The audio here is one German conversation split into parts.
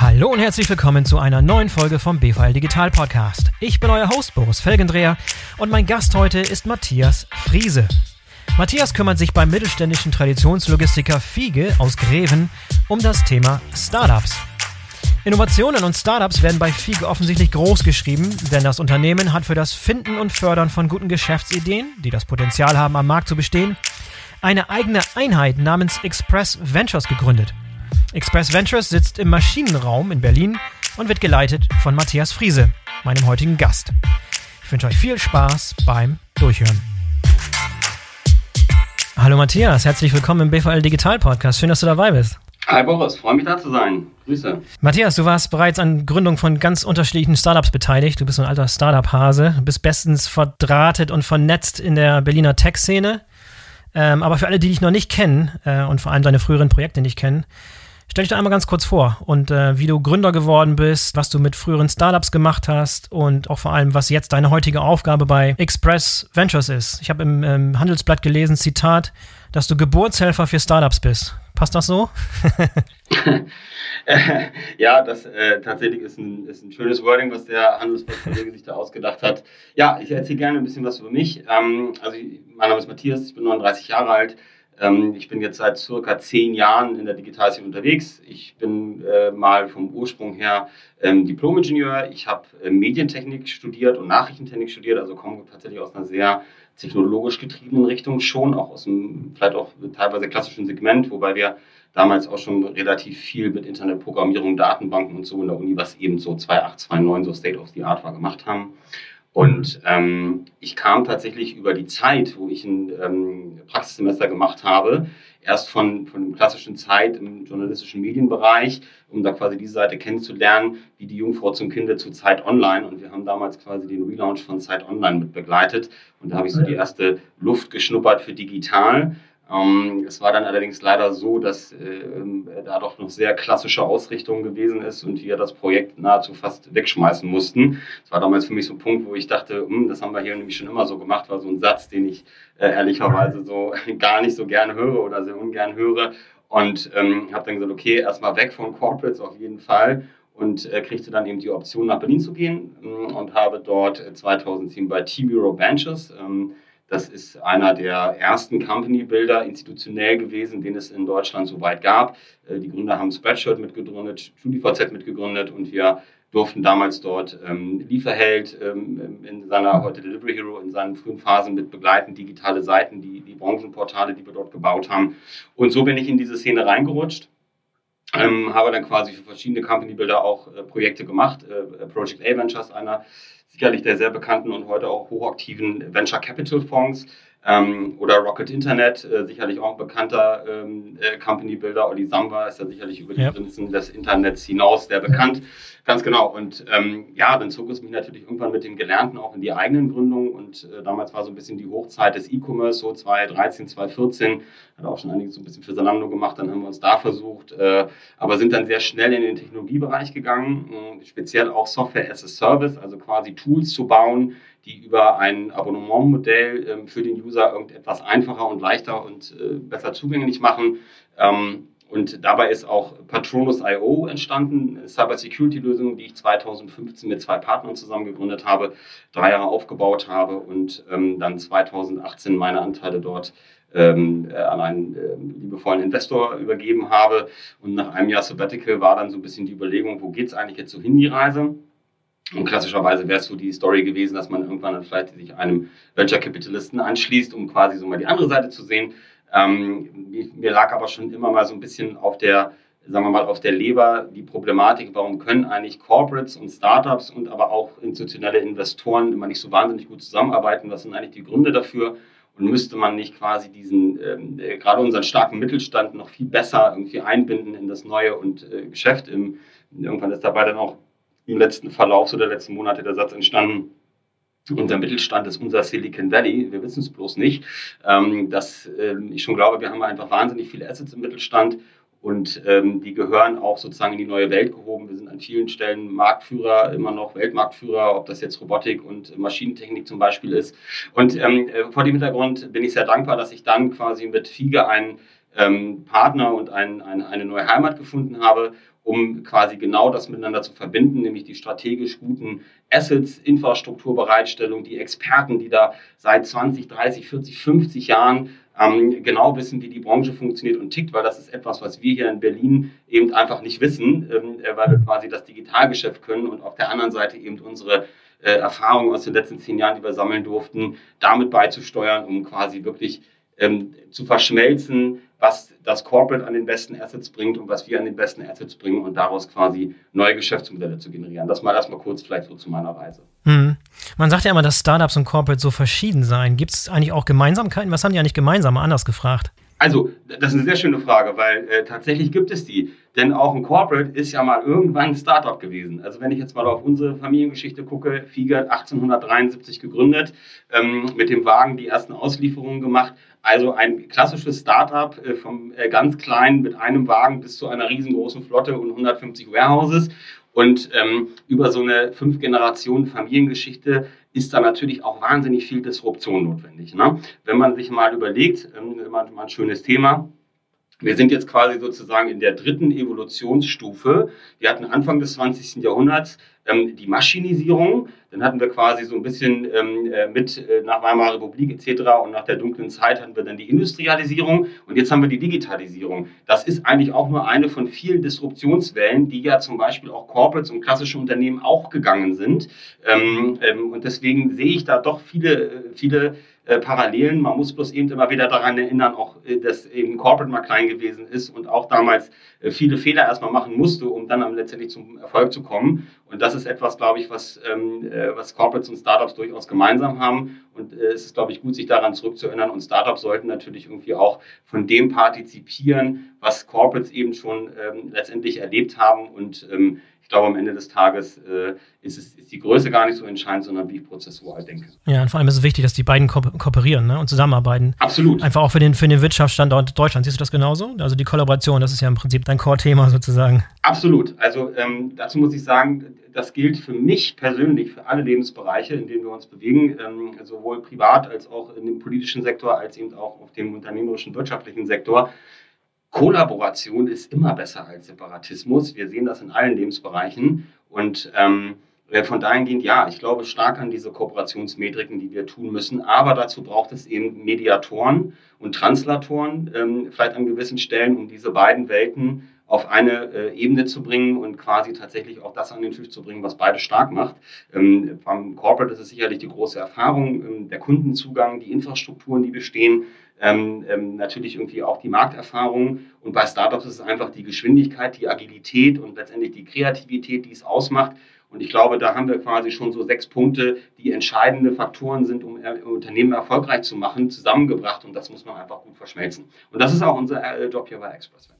Hallo und herzlich willkommen zu einer neuen Folge vom BVL Digital Podcast. Ich bin euer Host Boris Felgendreher und mein Gast heute ist Matthias Friese. Matthias kümmert sich beim mittelständischen Traditionslogistiker Fiege aus Greven um das Thema Startups. Innovationen und Startups werden bei Fiege offensichtlich groß geschrieben, denn das Unternehmen hat für das Finden und Fördern von guten Geschäftsideen, die das Potenzial haben, am Markt zu bestehen, eine eigene Einheit namens Express Ventures gegründet. Express Ventures sitzt im Maschinenraum in Berlin und wird geleitet von Matthias Friese, meinem heutigen Gast. Ich wünsche euch viel Spaß beim Durchhören. Hallo Matthias, herzlich willkommen im BVL Digital Podcast. Schön, dass du dabei bist. Hi Boris, freue mich da zu sein. Grüße. Matthias, du warst bereits an Gründung von ganz unterschiedlichen Startups beteiligt. Du bist so ein alter Startup-Hase, bist bestens verdrahtet und vernetzt in der Berliner Tech-Szene. Ähm, aber für alle, die dich noch nicht kennen äh, und vor allem deine früheren Projekte nicht kennen, stell dich doch einmal ganz kurz vor und äh, wie du Gründer geworden bist, was du mit früheren Startups gemacht hast und auch vor allem, was jetzt deine heutige Aufgabe bei Express Ventures ist. Ich habe im, im Handelsblatt gelesen, Zitat, dass du Geburtshelfer für Startups bist. Passt das so? ja, das äh, tatsächlich ist ein, ist ein schönes Wording, was der Handelsblatt-Kollege sich da ausgedacht hat. Ja, ich erzähle gerne ein bisschen was über mich. Ähm, also, mein Name ist Matthias, ich bin 39 Jahre alt. Ähm, ich bin jetzt seit circa zehn Jahren in der Digitalisierung unterwegs. Ich bin äh, mal vom Ursprung her ähm, Diplom-Ingenieur. Ich habe äh, Medientechnik studiert und Nachrichtentechnik studiert, also komme tatsächlich aus einer sehr technologisch getriebenen Richtung schon, auch aus einem vielleicht auch teilweise klassischen Segment, wobei wir damals auch schon relativ viel mit Internetprogrammierung, Datenbanken und so in der Uni, was eben so 2829 so State of the Art war, gemacht haben. Und ähm, ich kam tatsächlich über die Zeit, wo ich ein ähm, Praxissemester gemacht habe, erst von, von der klassischen Zeit im journalistischen Medienbereich, um da quasi diese Seite kennenzulernen, wie die Jungfrau zum Kinde zu Zeit Online. Und wir haben damals quasi den Relaunch von Zeit Online mit begleitet. Und da habe ich so die erste Luft geschnuppert für digital. Ähm, es war dann allerdings leider so, dass äh, da doch noch sehr klassische Ausrichtung gewesen ist und wir das Projekt nahezu fast wegschmeißen mussten. Das war damals für mich so ein Punkt, wo ich dachte, hm, das haben wir hier nämlich schon immer so gemacht, war so ein Satz, den ich äh, ehrlicherweise so gar nicht so gerne höre oder sehr ungern höre. Und ähm, habe dann gesagt, okay, erstmal weg von Corporates auf jeden Fall und äh, kriegte dann eben die Option, nach Berlin zu gehen ähm, und habe dort 2010 bei Team Euro Ventures ähm, das ist einer der ersten Company-Builder institutionell gewesen, den es in Deutschland soweit gab. Äh, die Gründer haben Spreadshirt mitgegründet, StudiVZ mitgegründet und wir durften damals dort ähm, Lieferheld ähm, in seiner heute Delivery Hero in seinen frühen Phasen mit begleiten, digitale Seiten, die, die Branchenportale, die wir dort gebaut haben. Und so bin ich in diese Szene reingerutscht. Ähm, habe dann quasi für verschiedene Company Builder auch äh, Projekte gemacht. Äh, Project A Ventures, einer sicherlich der sehr bekannten und heute auch hochaktiven Venture Capital Fonds. Ähm, oder Rocket Internet, äh, sicherlich auch ein bekannter ähm, äh, Company Builder. Olli Samba ist ja sicherlich über die ja. Grenzen des Internets hinaus sehr bekannt. Ganz genau. Und ähm, ja, dann zog es mich natürlich irgendwann mit dem Gelernten auch in die eigenen Gründungen. Und äh, damals war so ein bisschen die Hochzeit des E-Commerce, so 2013, 2014. Hat auch schon einiges so ein bisschen für Salando gemacht. Dann haben wir uns da versucht, äh, aber sind dann sehr schnell in den Technologiebereich gegangen. Äh, speziell auch Software as a Service, also quasi Tools zu bauen, die über ein Abonnementmodell ähm, für den User irgendetwas einfacher und leichter und äh, besser zugänglich machen. Ähm, und dabei ist auch Patronus.io entstanden, eine Cybersecurity-Lösung, die ich 2015 mit zwei Partnern zusammen gegründet habe, drei Jahre aufgebaut habe und ähm, dann 2018 meine Anteile dort ähm, äh, an einen äh, liebevollen Investor übergeben habe. Und nach einem Jahr Sabbatical war dann so ein bisschen die Überlegung, wo geht es eigentlich jetzt so hin, die Reise? Und klassischerweise wäre es so die Story gewesen, dass man irgendwann dann vielleicht sich einem Venture Capitalisten anschließt, um quasi so mal die andere Seite zu sehen. Ähm, mir lag aber schon immer mal so ein bisschen auf der, sagen wir mal, auf der Leber die Problematik, warum können eigentlich Corporates und Startups und aber auch institutionelle Investoren immer nicht so wahnsinnig gut zusammenarbeiten? Was sind eigentlich die Gründe dafür? Und müsste man nicht quasi diesen, ähm, äh, gerade unseren starken Mittelstand noch viel besser irgendwie einbinden in das neue und äh, Geschäft? Im, irgendwann ist dabei dann auch im letzten Verlauf so der letzten Monate der Satz entstanden, unser Mittelstand ist unser Silicon Valley. Wir wissen es bloß nicht. Ähm, dass äh, ich schon glaube, wir haben einfach wahnsinnig viele Assets im Mittelstand und ähm, die gehören auch sozusagen in die neue Welt gehoben. Wir sind an vielen Stellen Marktführer, immer noch Weltmarktführer, ob das jetzt Robotik und Maschinentechnik zum Beispiel ist. Und ähm, äh, vor dem Hintergrund bin ich sehr dankbar, dass ich dann quasi mit FIGE einen ähm, Partner und ein, ein, eine neue Heimat gefunden habe, um quasi genau das miteinander zu verbinden, nämlich die strategisch guten Assets, Infrastrukturbereitstellung, die Experten, die da seit 20, 30, 40, 50 Jahren ähm, genau wissen, wie die Branche funktioniert und tickt, weil das ist etwas, was wir hier in Berlin eben einfach nicht wissen, ähm, äh, weil wir quasi das Digitalgeschäft können und auf der anderen Seite eben unsere äh, Erfahrungen aus den letzten zehn Jahren, die wir sammeln durften, damit beizusteuern, um quasi wirklich ähm, zu verschmelzen, was das Corporate an den besten Assets bringt und was wir an den besten Assets bringen und daraus quasi neue Geschäftsmodelle zu generieren. Das mal erstmal kurz vielleicht so zu meiner Reise. Hm. Man sagt ja immer, dass Startups und Corporate so verschieden seien. Gibt es eigentlich auch Gemeinsamkeiten? Was haben die eigentlich gemeinsam? Mal anders gefragt. Also, das ist eine sehr schöne Frage, weil äh, tatsächlich gibt es die. Denn auch ein Corporate ist ja mal irgendwann ein Startup gewesen. Also wenn ich jetzt mal auf unsere Familiengeschichte gucke, Fiegert 1873 gegründet, ähm, mit dem Wagen die ersten Auslieferungen gemacht. Also ein klassisches Startup äh, vom äh, ganz kleinen mit einem Wagen bis zu einer riesengroßen Flotte und 150 Warehouses. Und ähm, über so eine fünf Generationen Familiengeschichte ist da natürlich auch wahnsinnig viel Disruption notwendig. Ne? Wenn man sich mal überlegt, ähm, immer ein schönes Thema, wir sind jetzt quasi sozusagen in der dritten Evolutionsstufe. Wir hatten Anfang des 20. Jahrhunderts ähm, die Maschinisierung. Dann hatten wir quasi so ein bisschen ähm, äh, mit äh, nach Weimarer Republik etc. und nach der dunklen Zeit hatten wir dann die Industrialisierung und jetzt haben wir die Digitalisierung. Das ist eigentlich auch nur eine von vielen Disruptionswellen, die ja zum Beispiel auch Corporates und klassische Unternehmen auch gegangen sind. Ähm, ähm, und deswegen sehe ich da doch viele, äh, viele Parallelen. Man muss bloß eben immer wieder daran erinnern, auch äh, dass eben Corporate mal klein gewesen ist und auch damals äh, viele Fehler erstmal machen musste, um dann letztendlich zum Erfolg zu kommen. Und das ist etwas, glaube ich, was, ähm, was Corporates und Startups durchaus gemeinsam haben. Und es ist, glaube ich, gut, sich daran zurückzuerinnern. Und Startups sollten natürlich irgendwie auch von dem partizipieren, was Corporates eben schon ähm, letztendlich erlebt haben. Und ähm, glaube, am Ende des Tages äh, ist, es, ist die Größe gar nicht so entscheidend, sondern wie ich prozessual denke. Ja, und vor allem ist es wichtig, dass die beiden ko kooperieren ne, und zusammenarbeiten. Absolut. Einfach auch für den, für den Wirtschaftsstandort Deutschland. Siehst du das genauso? Also die Kollaboration, das ist ja im Prinzip dein Core-Thema sozusagen. Absolut. Also ähm, dazu muss ich sagen, das gilt für mich persönlich, für alle Lebensbereiche, in denen wir uns bewegen, ähm, sowohl privat als auch in dem politischen Sektor, als eben auch auf dem unternehmerischen, wirtschaftlichen Sektor. Kollaboration ist immer besser als Separatismus. Wir sehen das in allen Lebensbereichen. Und ähm, äh, von dahingehend, ja, ich glaube stark an diese Kooperationsmetriken, die wir tun müssen. Aber dazu braucht es eben Mediatoren und Translatoren, ähm, vielleicht an gewissen Stellen, um diese beiden Welten auf eine äh, Ebene zu bringen und quasi tatsächlich auch das an den Tisch zu bringen, was beide stark macht. Ähm, beim Corporate ist es sicherlich die große Erfahrung, ähm, der Kundenzugang, die Infrastrukturen, die bestehen, ähm, ähm, natürlich irgendwie auch die Markterfahrung. Und bei Startups ist es einfach die Geschwindigkeit, die Agilität und letztendlich die Kreativität, die es ausmacht. Und ich glaube, da haben wir quasi schon so sechs Punkte, die entscheidende Faktoren sind, um Unternehmen erfolgreich zu machen, zusammengebracht. Und das muss man einfach gut verschmelzen. Und das ist auch unser äh, Job hier bei Express Ventures.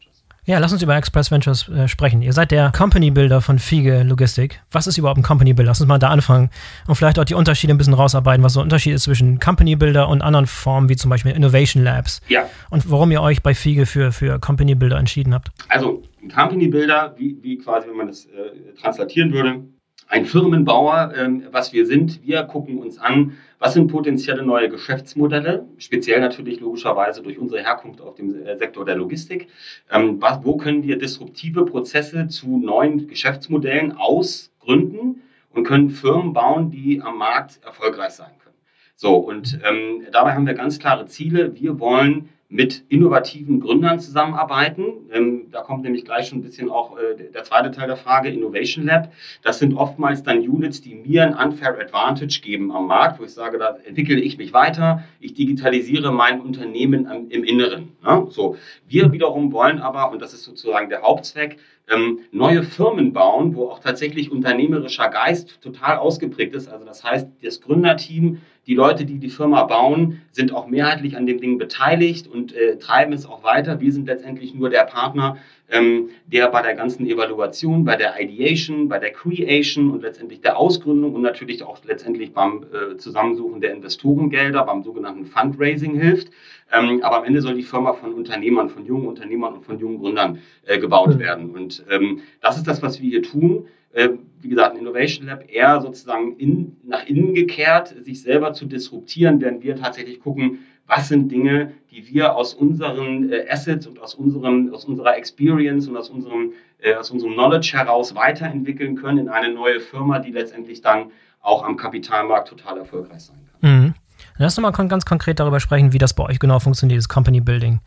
Ja, lass uns über Express Ventures äh, sprechen. Ihr seid der Company Builder von Fiege Logistik. Was ist überhaupt ein Company Builder? Lass uns mal da anfangen und vielleicht auch die Unterschiede ein bisschen rausarbeiten, was so ein Unterschied ist zwischen Company Builder und anderen Formen wie zum Beispiel Innovation Labs. Ja. Und warum ihr euch bei Fiege für, für Company Builder entschieden habt. Also, ein Company Builder, wie, wie quasi, wenn man das äh, translatieren würde, ein Firmenbauer, ähm, was wir sind. Wir gucken uns an, was sind potenzielle neue Geschäftsmodelle, speziell natürlich logischerweise durch unsere Herkunft auf dem äh, Sektor der Logistik. Ähm, was, wo können wir disruptive Prozesse zu neuen Geschäftsmodellen ausgründen und können Firmen bauen, die am Markt erfolgreich sein können. So, und ähm, dabei haben wir ganz klare Ziele. Wir wollen mit innovativen Gründern zusammenarbeiten. Ähm, da kommt nämlich gleich schon ein bisschen auch äh, der zweite Teil der Frage, Innovation Lab. Das sind oftmals dann Units, die mir ein unfair advantage geben am Markt, wo ich sage, da entwickle ich mich weiter, ich digitalisiere mein Unternehmen am, im Inneren. Ne? So, wir wiederum wollen aber, und das ist sozusagen der Hauptzweck, ähm, neue Firmen bauen, wo auch tatsächlich unternehmerischer Geist total ausgeprägt ist. Also das heißt, das Gründerteam die Leute, die die Firma bauen, sind auch mehrheitlich an dem Ding beteiligt und äh, treiben es auch weiter. Wir sind letztendlich nur der Partner, ähm, der bei der ganzen Evaluation, bei der Ideation, bei der Creation und letztendlich der Ausgründung und natürlich auch letztendlich beim äh, Zusammensuchen der Investorengelder, beim sogenannten Fundraising hilft. Ähm, aber am Ende soll die Firma von Unternehmern, von jungen Unternehmern und von jungen Gründern äh, gebaut mhm. werden. Und ähm, das ist das, was wir hier tun. Äh, wie gesagt, ein Innovation Lab eher sozusagen in, nach innen gekehrt, sich selber zu disruptieren, während wir tatsächlich gucken, was sind Dinge, die wir aus unseren äh, Assets und aus, unserem, aus unserer Experience und aus unserem, äh, aus unserem Knowledge heraus weiterentwickeln können in eine neue Firma, die letztendlich dann auch am Kapitalmarkt total erfolgreich sein kann. Mhm. Lass uns mal ganz konkret darüber sprechen, wie das bei euch genau funktioniert, das Company Building.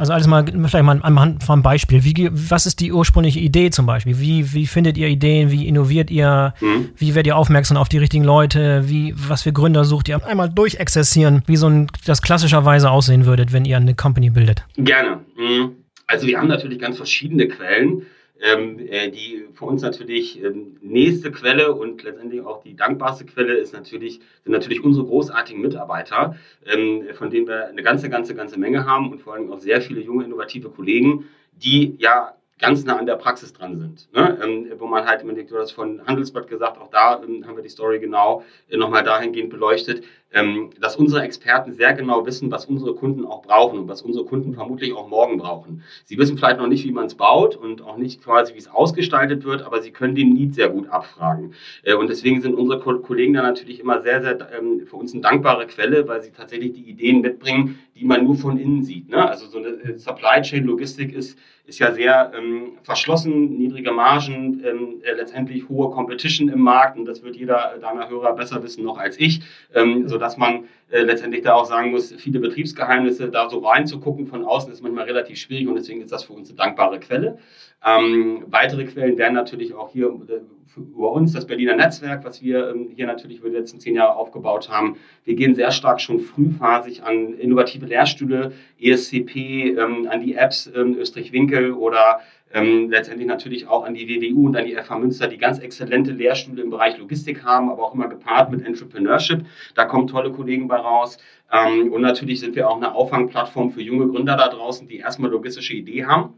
Also alles mal, vielleicht mal anhand von einem Beispiel. Wie, was ist die ursprüngliche Idee zum Beispiel? Wie, wie findet ihr Ideen? Wie innoviert ihr? Mhm. Wie werdet ihr aufmerksam auf die richtigen Leute? Wie, was für Gründer sucht ihr? Einmal durchexerzieren, wie so ein, das klassischerweise aussehen würdet, wenn ihr eine Company bildet. Gerne. Mhm. Also wir haben natürlich ganz verschiedene Quellen die für uns natürlich ähm, nächste Quelle und letztendlich auch die dankbarste Quelle ist natürlich, sind natürlich unsere großartigen Mitarbeiter, ähm, von denen wir eine ganze, ganze, ganze Menge haben und vor allem auch sehr viele junge, innovative Kollegen, die ja ganz nah an der Praxis dran sind. Ne? Ähm, wo man halt, im du hast von Handelsblatt gesagt, auch da ähm, haben wir die Story genau äh, nochmal dahingehend beleuchtet, ähm, dass unsere Experten sehr genau wissen, was unsere Kunden auch brauchen und was unsere Kunden vermutlich auch morgen brauchen. Sie wissen vielleicht noch nicht, wie man es baut und auch nicht quasi, wie es ausgestaltet wird, aber sie können den Need sehr gut abfragen. Äh, und deswegen sind unsere Ko Kollegen da natürlich immer sehr, sehr ähm, für uns eine dankbare Quelle, weil sie tatsächlich die Ideen mitbringen, die man nur von innen sieht. Ne? Also so eine äh, Supply Chain Logistik ist ist ja sehr ähm, verschlossen, niedrige Margen, ähm, äh, letztendlich hohe Competition im Markt und das wird jeder deiner Hörer besser wissen noch als ich, ähm, sodass man äh, letztendlich da auch sagen muss, viele Betriebsgeheimnisse da so reinzugucken von außen ist manchmal relativ schwierig und deswegen ist das für uns eine dankbare Quelle. Ähm, weitere Quellen wären natürlich auch hier äh, über uns, das Berliner Netzwerk, was wir ähm, hier natürlich über die letzten zehn Jahre aufgebaut haben. Wir gehen sehr stark schon frühphasig an innovative Lehrstühle, ESCP, ähm, an die Apps ähm, Österreich-Winkel oder ähm, letztendlich natürlich auch an die WWU und an die FH Münster, die ganz exzellente Lehrstühle im Bereich Logistik haben, aber auch immer gepaart mit Entrepreneurship. Da kommen tolle Kollegen bei raus. Ähm, und natürlich sind wir auch eine Auffangplattform für junge Gründer da draußen, die erstmal logistische Idee haben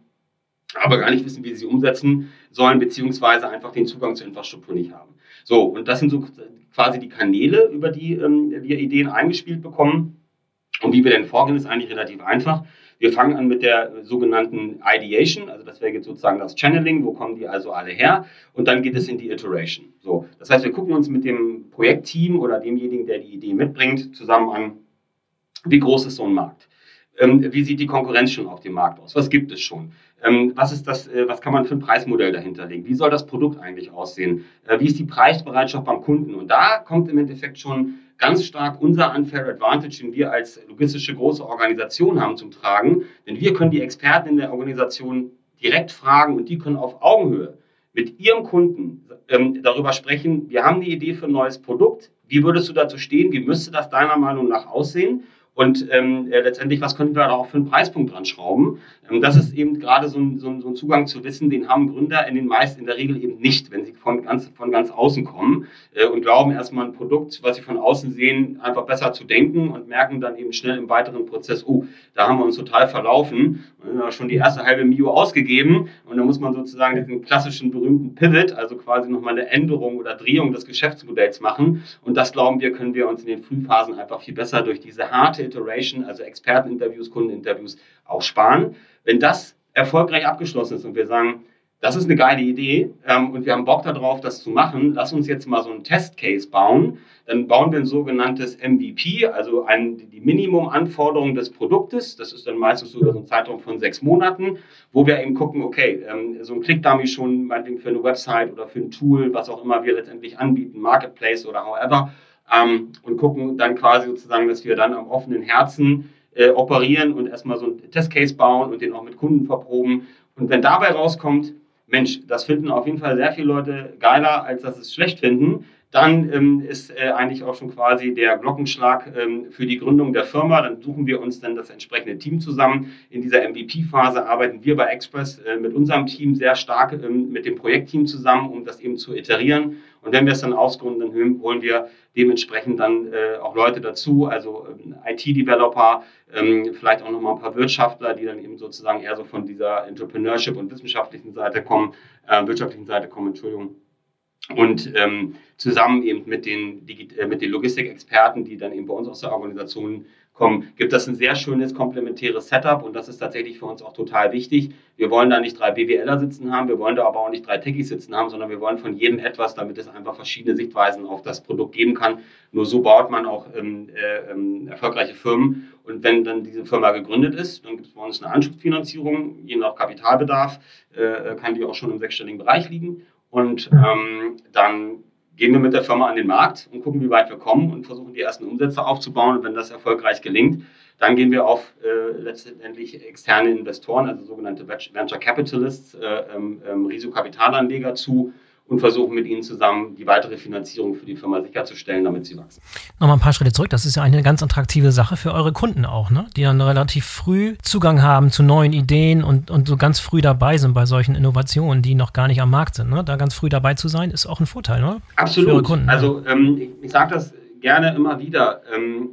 aber gar nicht wissen, wie sie sie umsetzen sollen, beziehungsweise einfach den Zugang zur Infrastruktur nicht haben. So, und das sind so quasi die Kanäle, über die ähm, wir Ideen eingespielt bekommen. Und wie wir denn vorgehen, ist eigentlich relativ einfach. Wir fangen an mit der sogenannten Ideation, also das wäre jetzt sozusagen das Channeling, wo kommen die also alle her? Und dann geht es in die Iteration. So, das heißt, wir gucken uns mit dem Projektteam oder demjenigen, der die Idee mitbringt, zusammen an, wie groß ist so ein Markt? Ähm, wie sieht die Konkurrenz schon auf dem Markt aus? Was gibt es schon? Ähm, was ist das, äh, was kann man für ein Preismodell dahinter legen? Wie soll das Produkt eigentlich aussehen? Äh, wie ist die Preisbereitschaft beim Kunden? Und da kommt im Endeffekt schon ganz stark unser Unfair Advantage, den wir als logistische große Organisation haben, zum Tragen. Denn wir können die Experten in der Organisation direkt fragen und die können auf Augenhöhe mit ihrem Kunden ähm, darüber sprechen, wir haben die Idee für ein neues Produkt, wie würdest du dazu stehen, wie müsste das deiner Meinung nach aussehen? Und ähm, äh, letztendlich, was könnten wir da auch für einen Preispunkt dran schrauben? Ähm, das ist eben gerade so ein, so, ein, so ein Zugang zu Wissen, den haben Gründer in den meisten in der Regel eben nicht, wenn sie von ganz, von ganz außen kommen äh, und glauben erstmal ein Produkt, was sie von außen sehen, einfach besser zu denken und merken dann eben schnell im weiteren Prozess, oh, da haben wir uns total verlaufen schon die erste halbe Mio ausgegeben und dann muss man sozusagen diesen klassischen berühmten Pivot, also quasi nochmal eine Änderung oder Drehung des Geschäftsmodells machen und das glauben wir, können wir uns in den Frühphasen einfach viel besser durch diese harte Iteration, also Experteninterviews, Kundeninterviews, auch sparen. Wenn das erfolgreich abgeschlossen ist und wir sagen, das ist eine geile Idee ähm, und wir haben Bock darauf, das zu machen. Lass uns jetzt mal so einen Testcase bauen. Dann bauen wir ein sogenanntes MVP, also ein, die Minimumanforderung des Produktes. Das ist dann meistens so über so einen Zeitraum von sechs Monaten, wo wir eben gucken, okay, ähm, so ein Click-Dummy schon meinetwegen für eine Website oder für ein Tool, was auch immer wir letztendlich anbieten, Marketplace oder however, ähm, und gucken dann quasi sozusagen, dass wir dann am offenen Herzen äh, operieren und erstmal so einen Testcase bauen und den auch mit Kunden verproben. Und wenn dabei rauskommt, Mensch, das finden auf jeden Fall sehr viele Leute geiler, als dass es schlecht finden, dann ähm, ist äh, eigentlich auch schon quasi der Glockenschlag ähm, für die Gründung der Firma. Dann suchen wir uns dann das entsprechende Team zusammen. In dieser MVP-Phase arbeiten wir bei Express äh, mit unserem Team sehr stark ähm, mit dem Projektteam zusammen, um das eben zu iterieren. Und wenn wir es dann ausgründen, dann holen wir dementsprechend dann äh, auch Leute dazu, also ähm, IT-Developer, ähm, vielleicht auch nochmal ein paar Wirtschaftler, die dann eben sozusagen eher so von dieser Entrepreneurship und wissenschaftlichen Seite kommen, äh, wirtschaftlichen Seite kommen, Entschuldigung. Und ähm, zusammen eben mit den, äh, mit den Logistikexperten, die dann eben bei uns aus der Organisation kommen, gibt das ein sehr schönes komplementäres Setup und das ist tatsächlich für uns auch total wichtig. Wir wollen da nicht drei BWLer sitzen haben, wir wollen da aber auch nicht drei Techies sitzen haben, sondern wir wollen von jedem etwas, damit es einfach verschiedene Sichtweisen auf das Produkt geben kann. Nur so baut man auch ähm, äh, ähm, erfolgreiche Firmen und wenn dann diese Firma gegründet ist, dann gibt es bei uns eine Anschubsfinanzierung, je nach Kapitalbedarf äh, kann die auch schon im sechsstelligen Bereich liegen und ähm, dann gehen wir mit der Firma an den Markt und gucken, wie weit wir kommen und versuchen die ersten Umsätze aufzubauen. Und wenn das erfolgreich gelingt, dann gehen wir auf äh, letztendlich externe Investoren, also sogenannte Venture Capitalists, äh, ähm, ähm, Risikokapitalanleger zu und versuchen mit ihnen zusammen die weitere Finanzierung für die Firma sicherzustellen, damit sie wachsen. Nochmal ein paar Schritte zurück. Das ist ja eine ganz attraktive Sache für eure Kunden auch, ne? die dann relativ früh Zugang haben zu neuen Ideen und, und so ganz früh dabei sind bei solchen Innovationen, die noch gar nicht am Markt sind. Ne? Da ganz früh dabei zu sein, ist auch ein Vorteil, ne? Absolut. Für eure Kunden, also ähm, ich, ich sage das gerne immer wieder. Ähm,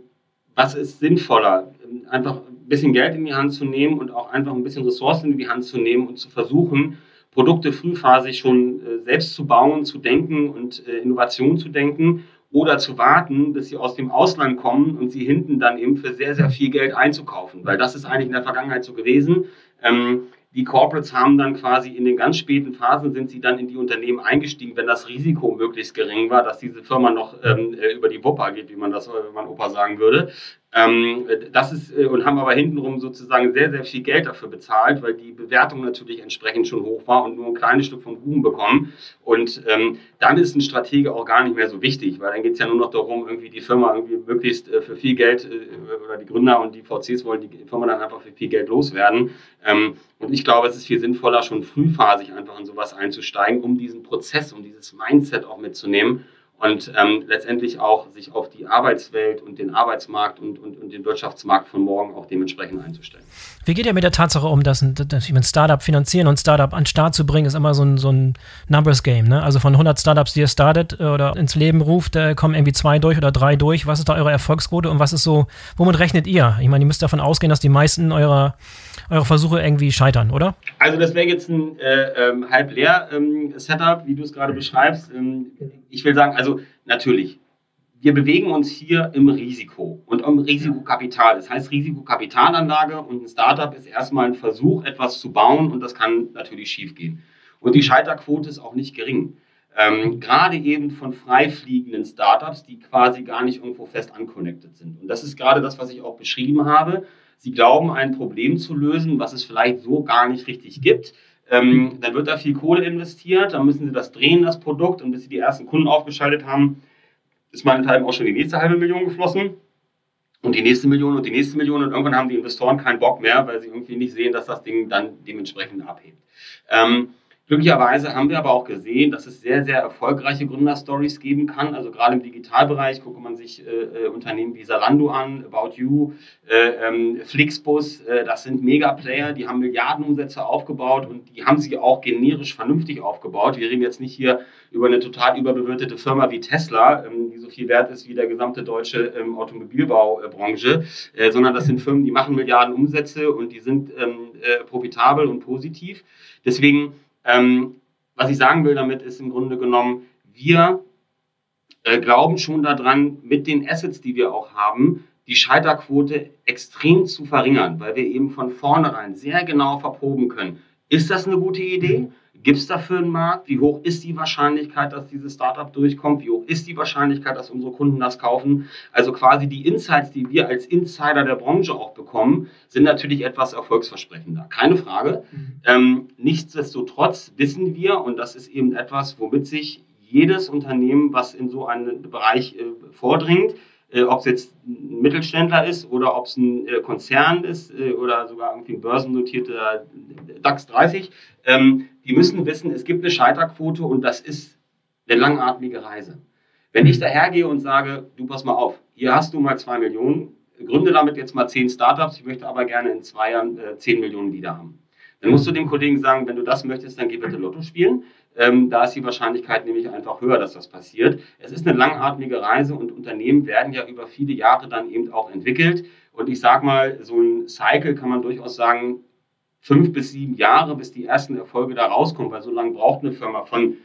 was ist sinnvoller? Einfach ein bisschen Geld in die Hand zu nehmen und auch einfach ein bisschen Ressourcen in die Hand zu nehmen und zu versuchen, Produkte frühphasig schon äh, selbst zu bauen, zu denken und äh, Innovation zu denken oder zu warten, bis sie aus dem Ausland kommen und sie hinten dann eben für sehr, sehr viel Geld einzukaufen. Weil das ist eigentlich in der Vergangenheit so gewesen. Ähm, die Corporates haben dann quasi in den ganz späten Phasen sind sie dann in die Unternehmen eingestiegen, wenn das Risiko möglichst gering war, dass diese Firma noch ähm, äh, über die Wupper geht, wie man das, wenn man Opa sagen würde. Ähm, das ist, äh, und haben aber hintenrum sozusagen sehr, sehr viel Geld dafür bezahlt, weil die Bewertung natürlich entsprechend schon hoch war und nur ein kleines Stück vom Ruhm bekommen. Und ähm, dann ist ein Stratege auch gar nicht mehr so wichtig, weil dann geht es ja nur noch darum, irgendwie die Firma irgendwie möglichst äh, für viel Geld äh, oder die Gründer und die VCs wollen die Firma dann einfach für viel Geld loswerden. Ähm, und ich glaube, es ist viel sinnvoller, schon frühphasig einfach in sowas einzusteigen, um diesen Prozess, um dieses Mindset auch mitzunehmen und ähm, letztendlich auch sich auf die Arbeitswelt und den Arbeitsmarkt und, und, und den Wirtschaftsmarkt von morgen auch dementsprechend einzustellen. Wie geht ihr mit der Tatsache um, dass, dass ein Startup finanzieren und Startup an den Start zu bringen, ist immer so ein, so ein Numbers Game. Ne? Also von 100 Startups, die ihr startet äh, oder ins Leben ruft, äh, kommen irgendwie zwei durch oder drei durch. Was ist da eure Erfolgsquote und was ist so, womit rechnet ihr? Ich meine, ihr müsst davon ausgehen, dass die meisten eurer, eurer Versuche irgendwie scheitern, oder? Also das wäre jetzt ein äh, ähm, halb leer ähm, Setup, wie du es gerade beschreibst. Ähm, ich will sagen, also natürlich, wir bewegen uns hier im Risiko und im Risikokapital. Das heißt, Risikokapitalanlage und ein Startup ist erstmal ein Versuch, etwas zu bauen und das kann natürlich schiefgehen. Und die Scheiterquote ist auch nicht gering. Ähm, gerade eben von freifliegenden Startups, die quasi gar nicht irgendwo fest unconnected sind. Und das ist gerade das, was ich auch beschrieben habe. Sie glauben, ein Problem zu lösen, was es vielleicht so gar nicht richtig gibt. Ähm, dann wird da viel Kohle investiert, dann müssen sie das drehen, das Produkt, und bis sie die ersten Kunden aufgeschaltet haben, ist meinethalben auch schon die nächste halbe Million geflossen. Und die nächste Million und die nächste Million und irgendwann haben die Investoren keinen Bock mehr, weil sie irgendwie nicht sehen, dass das Ding dann dementsprechend abhebt. Ähm, Glücklicherweise haben wir aber auch gesehen, dass es sehr, sehr erfolgreiche Gründerstories geben kann. Also gerade im Digitalbereich gucke man sich äh, äh, Unternehmen wie Zalando an, About You, äh, ähm, Flixbus. Äh, das sind Mega-Player, die haben Milliardenumsätze aufgebaut und die haben sie auch generisch vernünftig aufgebaut. Wir reden jetzt nicht hier über eine total überbewertete Firma wie Tesla, ähm, die so viel wert ist wie der gesamte deutsche ähm, Automobilbaubranche, äh, sondern das sind Firmen, die machen Milliarden Umsätze und die sind ähm, äh, profitabel und positiv. Deswegen ähm, was ich sagen will damit ist im Grunde genommen, wir äh, glauben schon daran, mit den Assets, die wir auch haben, die Scheiterquote extrem zu verringern, weil wir eben von vornherein sehr genau verproben können. Ist das eine gute Idee? Gibt es dafür einen Markt? Wie hoch ist die Wahrscheinlichkeit, dass dieses Startup durchkommt? Wie hoch ist die Wahrscheinlichkeit, dass unsere Kunden das kaufen? Also quasi die Insights, die wir als Insider der Branche auch bekommen, sind natürlich etwas erfolgsversprechender. Keine Frage. Mhm. Ähm, nichtsdestotrotz wissen wir, und das ist eben etwas, womit sich jedes Unternehmen, was in so einen Bereich äh, vordringt, äh, ob es jetzt ein Mittelständler ist oder ob es ein äh, Konzern ist äh, oder sogar irgendwie ein börsennotierter DAX 30, ähm, die müssen wissen, es gibt eine Scheiterquote und das ist eine langatmige Reise. Wenn ich dahergehe und sage, du pass mal auf, hier hast du mal zwei Millionen, gründe damit jetzt mal zehn Startups, ich möchte aber gerne in zwei Jahren äh, zehn Millionen wieder haben. Dann musst du dem Kollegen sagen, wenn du das möchtest, dann geh bitte Lotto spielen. Ähm, da ist die Wahrscheinlichkeit nämlich einfach höher, dass das passiert. Es ist eine langatmige Reise und Unternehmen werden ja über viele Jahre dann eben auch entwickelt. Und ich sage mal, so ein Cycle kann man durchaus sagen, fünf bis sieben Jahre, bis die ersten Erfolge da rauskommen, weil so lange braucht eine Firma von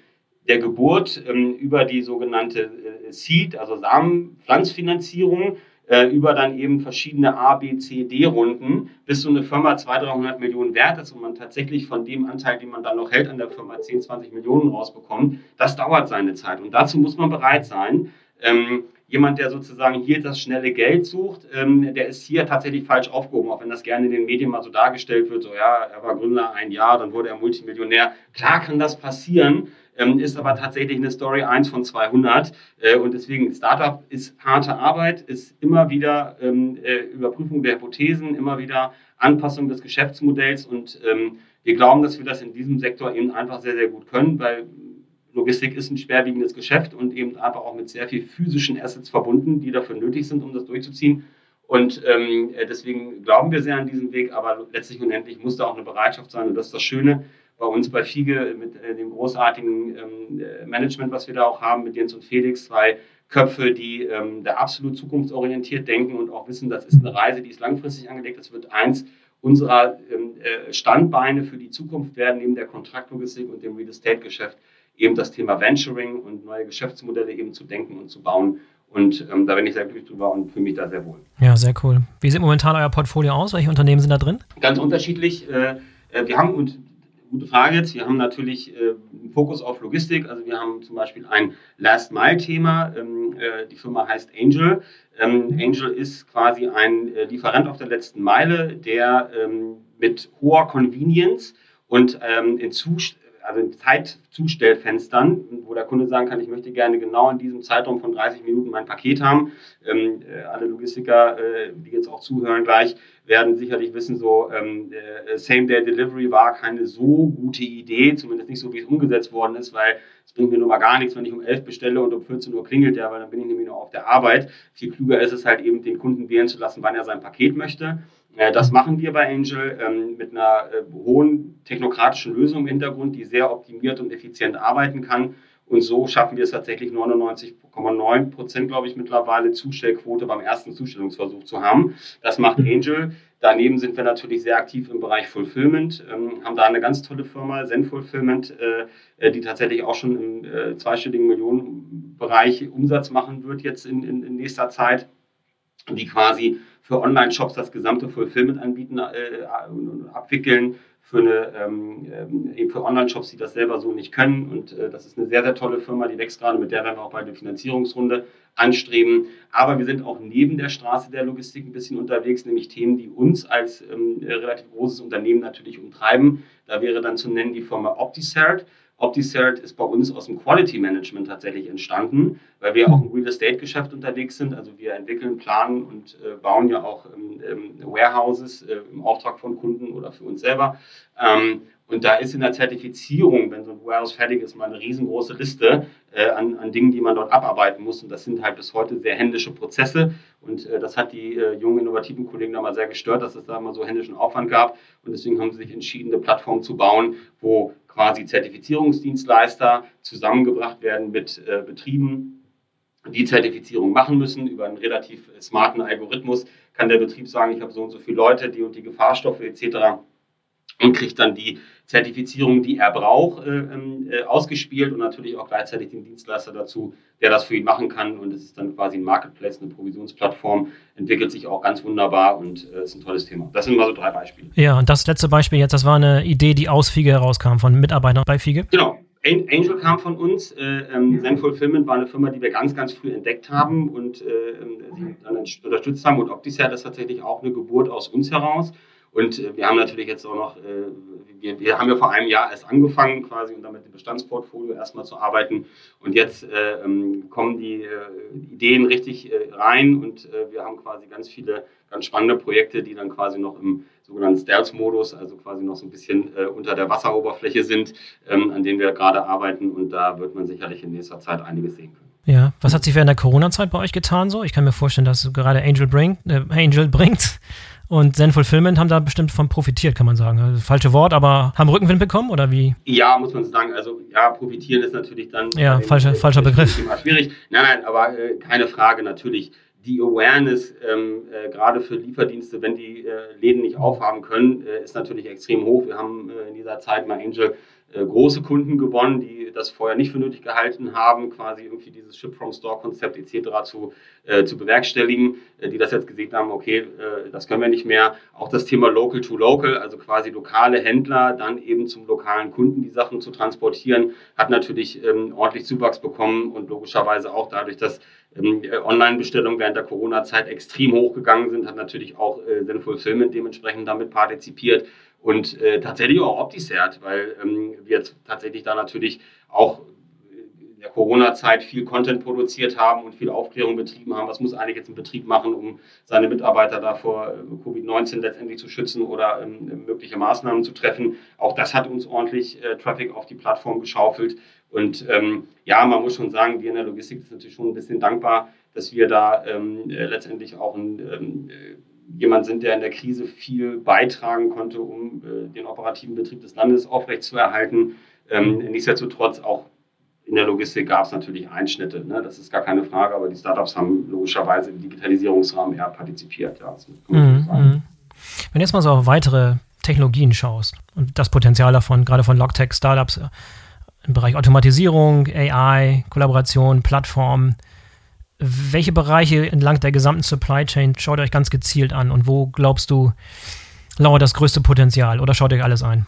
der Geburt ähm, über die sogenannte äh, Seed, also Samenpflanzfinanzierung, äh, über dann eben verschiedene A, B, C, D-Runden, bis so eine Firma 200, 300 Millionen wert ist und man tatsächlich von dem Anteil, den man dann noch hält an der Firma, 10, 20 Millionen rausbekommt. Das dauert seine Zeit und dazu muss man bereit sein. Ähm, jemand, der sozusagen hier das schnelle Geld sucht, ähm, der ist hier tatsächlich falsch aufgehoben, auch wenn das gerne in den Medien mal so dargestellt wird, so ja, er war Gründer ein Jahr, dann wurde er Multimillionär. Klar kann das passieren, ähm, ist aber tatsächlich eine Story 1 von 200 äh, und deswegen Startup ist harte Arbeit, ist immer wieder ähm, äh, Überprüfung der Hypothesen, immer wieder Anpassung des Geschäftsmodells und ähm, wir glauben, dass wir das in diesem Sektor eben einfach sehr, sehr gut können, weil Logistik ist ein schwerwiegendes Geschäft und eben einfach auch mit sehr viel physischen Assets verbunden, die dafür nötig sind, um das durchzuziehen. Und ähm, deswegen glauben wir sehr an diesen Weg, aber letztlich und endlich muss da auch eine Bereitschaft sein. Und das ist das Schöne bei uns bei FIGE mit äh, dem großartigen ähm, äh, Management, was wir da auch haben, mit Jens und Felix, zwei Köpfe, die ähm, da absolut zukunftsorientiert denken und auch wissen, das ist eine Reise, die ist langfristig angelegt. Das wird eins unserer ähm, äh, Standbeine für die Zukunft werden, neben der Kontraktlogistik und dem Real Estate-Geschäft eben das Thema Venturing und neue Geschäftsmodelle eben zu denken und zu bauen. Und ähm, da bin ich sehr glücklich drüber und fühle mich da sehr wohl. Ja, sehr cool. Wie sieht momentan euer Portfolio aus? Welche Unternehmen sind da drin? Ganz unterschiedlich. Äh, äh wir haben, und gute Frage jetzt, wir haben natürlich äh, einen Fokus auf Logistik. Also wir haben zum Beispiel ein Last-Mile-Thema. Ähm, äh, die Firma heißt Angel. Ähm, Angel ist quasi ein äh, Lieferant auf der letzten Meile, der ähm, mit hoher Convenience und ähm, in Zustand also in Zeitzustellfenstern, wo der Kunde sagen kann, ich möchte gerne genau in diesem Zeitraum von 30 Minuten mein Paket haben. Ähm, äh, alle Logistiker, äh, die jetzt auch zuhören gleich, werden sicherlich wissen, so ähm, äh, Same-Day-Delivery war keine so gute Idee, zumindest nicht so, wie es umgesetzt worden ist, weil es bringt mir nun mal gar nichts, wenn ich um 11 bestelle und um 14 Uhr klingelt der, weil dann bin ich nämlich noch auf der Arbeit. Viel klüger ist es halt eben, den Kunden wählen zu lassen, wann er sein Paket möchte. Äh, das machen wir bei Angel ähm, mit einer äh, hohen technokratischen Lösung im Hintergrund, die sehr optimiert und effizient arbeiten kann. Und so schaffen wir es tatsächlich 99,9 Prozent, glaube ich, mittlerweile Zustellquote beim ersten Zustellungsversuch zu haben. Das macht mhm. Angel. Daneben sind wir natürlich sehr aktiv im Bereich Fulfillment, ähm, haben da eine ganz tolle Firma, Zen Fulfillment, äh, die tatsächlich auch schon im äh, zweistelligen Millionenbereich Umsatz machen wird jetzt in, in, in nächster Zeit, die quasi für Online-Shops das gesamte Fulfillment anbieten äh, abwickeln für eine ähm, ähm, für Online-Shops, die das selber so nicht können. Und äh, das ist eine sehr, sehr tolle Firma, die wächst gerade, mit der werden wir auch bei der Finanzierungsrunde anstreben. Aber wir sind auch neben der Straße der Logistik ein bisschen unterwegs, nämlich Themen, die uns als ähm, relativ großes Unternehmen natürlich umtreiben. Da wäre dann zu nennen die Firma OptiCert. OptiCert ist bei uns aus dem Quality Management tatsächlich entstanden, weil wir auch im Real Estate Geschäft unterwegs sind. Also wir entwickeln, planen und äh, bauen ja auch ähm, ähm, Warehouses äh, im Auftrag von Kunden oder für uns selber. Ähm, und da ist in der Zertifizierung, wenn so ein Warehouse fertig ist, mal eine riesengroße Liste äh, an, an Dingen, die man dort abarbeiten muss. Und das sind halt bis heute sehr händische Prozesse. Und äh, das hat die äh, jungen, innovativen Kollegen da mal sehr gestört, dass es da mal so händischen Aufwand gab. Und deswegen haben sie sich entschieden, eine Plattform zu bauen, wo quasi Zertifizierungsdienstleister zusammengebracht werden mit äh, Betrieben, die Zertifizierung machen müssen. Über einen relativ smarten Algorithmus kann der Betrieb sagen, ich habe so und so viele Leute, die und die Gefahrstoffe etc. und kriegt dann die Zertifizierung, die er braucht, äh, ähm, äh, ausgespielt und natürlich auch gleichzeitig den Dienstleister dazu, der das für ihn machen kann. Und es ist dann quasi ein Marketplace, eine Provisionsplattform, entwickelt sich auch ganz wunderbar und äh, ist ein tolles Thema. Das sind mal so drei Beispiele. Ja, und das letzte Beispiel jetzt, das war eine Idee, die aus Fiege herauskam, von Mitarbeitern bei Fiege? Genau. Angel kam von uns. Äh, ähm, Zen Fulfillment war eine Firma, die wir ganz, ganz früh entdeckt haben und äh, ähm, sie dann unterstützt haben. Und Opticert ist tatsächlich auch eine Geburt aus uns heraus. Und äh, wir haben natürlich jetzt auch noch, äh, wir, wir, haben ja vor einem Jahr erst angefangen, quasi und damit im Bestandsportfolio erstmal zu arbeiten. Und jetzt äh, ähm, kommen die äh, Ideen richtig äh, rein und äh, wir haben quasi ganz viele ganz spannende Projekte, die dann quasi noch im sogenannten Stealth-Modus, also quasi noch so ein bisschen unter der Wasseroberfläche sind, ähm, an denen wir gerade arbeiten. Und da wird man sicherlich in nächster Zeit einiges sehen können. Ja, was hat sich während der Corona-Zeit bei euch getan so? Ich kann mir vorstellen, dass gerade Angel bringt, Angel bringt und Zen Fulfillment haben da bestimmt von profitiert, kann man sagen. Also, falsche Wort, aber haben Rückenwind bekommen oder wie? Ja, muss man sagen. Also ja, profitieren ist natürlich dann. Ja, falscher, den, falscher Begriff. Schwierig. Nein, nein, aber äh, keine Frage natürlich. Die Awareness, ähm, äh, gerade für Lieferdienste, wenn die äh, Läden nicht aufhaben können, äh, ist natürlich extrem hoch. Wir haben äh, in dieser Zeit mal Angel große Kunden gewonnen, die das vorher nicht für nötig gehalten haben, quasi irgendwie dieses Ship-from-Store-Konzept etc. zu, äh, zu bewerkstelligen, äh, die das jetzt gesehen haben, okay, äh, das können wir nicht mehr. Auch das Thema Local to Local, also quasi lokale Händler dann eben zum lokalen Kunden die Sachen zu transportieren, hat natürlich ähm, ordentlich Zuwachs bekommen und logischerweise auch dadurch, dass ähm, Online-Bestellungen während der Corona-Zeit extrem hochgegangen sind, hat natürlich auch äh, Zen Fulfillment dementsprechend damit partizipiert und äh, tatsächlich auch OptiCert, weil ähm, wir tatsächlich da natürlich auch in der Corona-Zeit viel Content produziert haben und viel Aufklärung betrieben haben. Was muss eigentlich jetzt ein Betrieb machen, um seine Mitarbeiter da vor äh, Covid-19 letztendlich zu schützen oder ähm, mögliche Maßnahmen zu treffen? Auch das hat uns ordentlich äh, Traffic auf die Plattform geschaufelt. Und ähm, ja, man muss schon sagen, wir in der Logistik sind natürlich schon ein bisschen dankbar, dass wir da ähm, äh, letztendlich auch ein ähm, äh, jemand sind, der in der Krise viel beitragen konnte, um äh, den operativen Betrieb des Landes aufrechtzuerhalten. Ähm, nichtsdestotrotz auch in der Logistik gab es natürlich Einschnitte, ne? das ist gar keine Frage, aber die Startups haben logischerweise im Digitalisierungsrahmen eher partizipiert. Ja, mhm, mhm. Wenn du jetzt mal so auf weitere Technologien schaust und das Potenzial davon, gerade von Logtech-Startups äh, im Bereich Automatisierung, AI, Kollaboration, Plattformen, welche Bereiche entlang der gesamten Supply Chain schaut ihr euch ganz gezielt an und wo glaubst du, lauert das größte Potenzial oder schaut euch alles ein?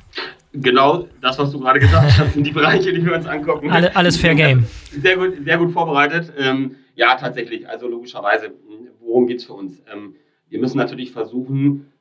Genau das, was du gerade gesagt hast, sind die Bereiche, die wir uns angucken. Alle, alles Fair Game. Sehr gut, sehr gut vorbereitet. Ähm, ja, tatsächlich. Also logischerweise, worum geht es für uns? Ähm, wir müssen natürlich versuchen,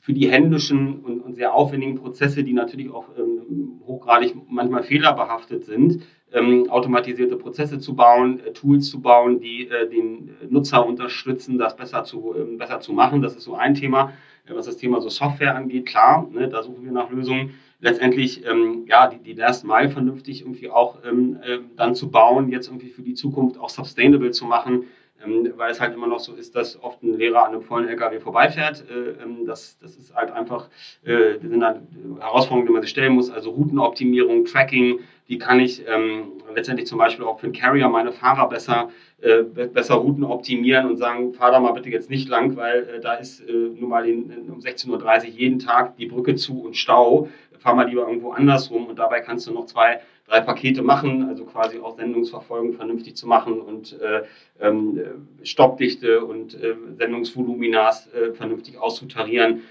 für die händischen und, und, sehr aufwendigen Prozesse, die natürlich auch ähm, hochgradig manchmal fehlerbehaftet sind, ähm, automatisierte Prozesse zu bauen, äh, Tools zu bauen, die äh, den Nutzer unterstützen, das besser zu, ähm, besser zu machen. Das ist so ein Thema. Äh, was das Thema so Software angeht, klar, ne, da suchen wir nach Lösungen. Letztendlich, ähm, ja, die, die Last Mile vernünftig irgendwie auch ähm, äh, dann zu bauen, jetzt irgendwie für die Zukunft auch sustainable zu machen, ähm, weil es halt immer noch so ist, dass oft ein Lehrer an einem vollen LKW vorbeifährt. Äh, ähm, das, das ist halt einfach, äh, das sind halt Herausforderungen, die man sich stellen muss, also Routenoptimierung, Tracking, wie kann ich ähm, letztendlich zum Beispiel auch für einen Carrier meine Fahrer besser, äh, besser Routen optimieren und sagen, fahr da mal bitte jetzt nicht lang, weil äh, da ist äh, nun mal in, in, um 16.30 Uhr jeden Tag die Brücke zu und Stau. Fahr mal lieber irgendwo anders rum und dabei kannst du noch zwei, drei Pakete machen, also quasi auch Sendungsverfolgung vernünftig zu machen und äh, ähm, Stoppdichte und äh, Sendungsvoluminas äh, vernünftig auszutarieren.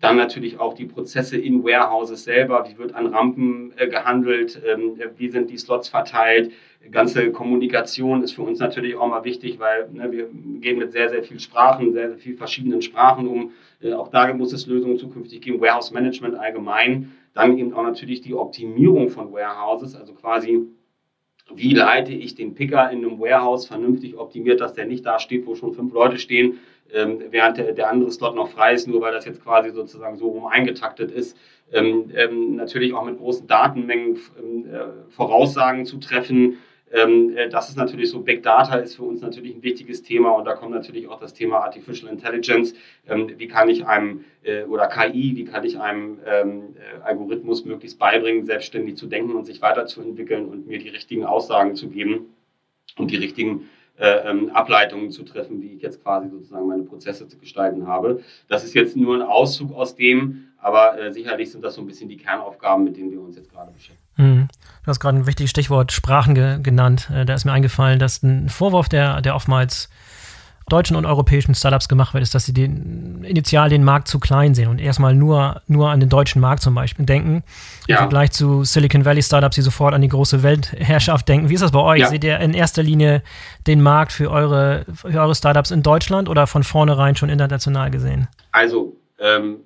Dann natürlich auch die Prozesse in Warehouses selber. Wie wird an Rampen äh, gehandelt? Ähm, wie sind die Slots verteilt? Ganze Kommunikation ist für uns natürlich auch mal wichtig, weil ne, wir gehen mit sehr, sehr vielen Sprachen, sehr, sehr vielen verschiedenen Sprachen um. Äh, auch da muss es Lösungen zukünftig geben. Warehouse Management allgemein. Dann eben auch natürlich die Optimierung von Warehouses, also quasi wie leite ich den Picker in einem Warehouse vernünftig optimiert, dass der nicht da steht, wo schon fünf Leute stehen, ähm, während der, der, andere Slot noch frei ist, nur weil das jetzt quasi sozusagen so rum eingetaktet ist. Ähm, ähm, natürlich auch mit großen Datenmengen ähm, äh, Voraussagen zu treffen. Ähm, äh, das ist natürlich so, Big Data ist für uns natürlich ein wichtiges Thema und da kommt natürlich auch das Thema Artificial Intelligence. Ähm, wie kann ich einem äh, oder KI, wie kann ich einem äh, Algorithmus möglichst beibringen, selbstständig zu denken und sich weiterzuentwickeln und mir die richtigen Aussagen zu geben und die richtigen äh, ähm, Ableitungen zu treffen, wie ich jetzt quasi sozusagen meine Prozesse zu gestalten habe. Das ist jetzt nur ein Auszug aus dem, aber äh, sicherlich sind das so ein bisschen die Kernaufgaben, mit denen wir uns jetzt gerade beschäftigen. Mhm. Du hast gerade ein wichtiges Stichwort Sprachen ge genannt. Äh, da ist mir eingefallen, dass ein Vorwurf, der, der oftmals deutschen und europäischen Startups gemacht wird, ist, dass sie den, initial den Markt zu klein sehen und erstmal nur, nur an den deutschen Markt zum Beispiel denken. Ja. Im Vergleich zu Silicon Valley Startups, die sofort an die große Weltherrschaft denken. Wie ist das bei euch? Ja. Seht ihr in erster Linie den Markt für eure, für eure Startups in Deutschland oder von vornherein schon international gesehen? Also, ähm,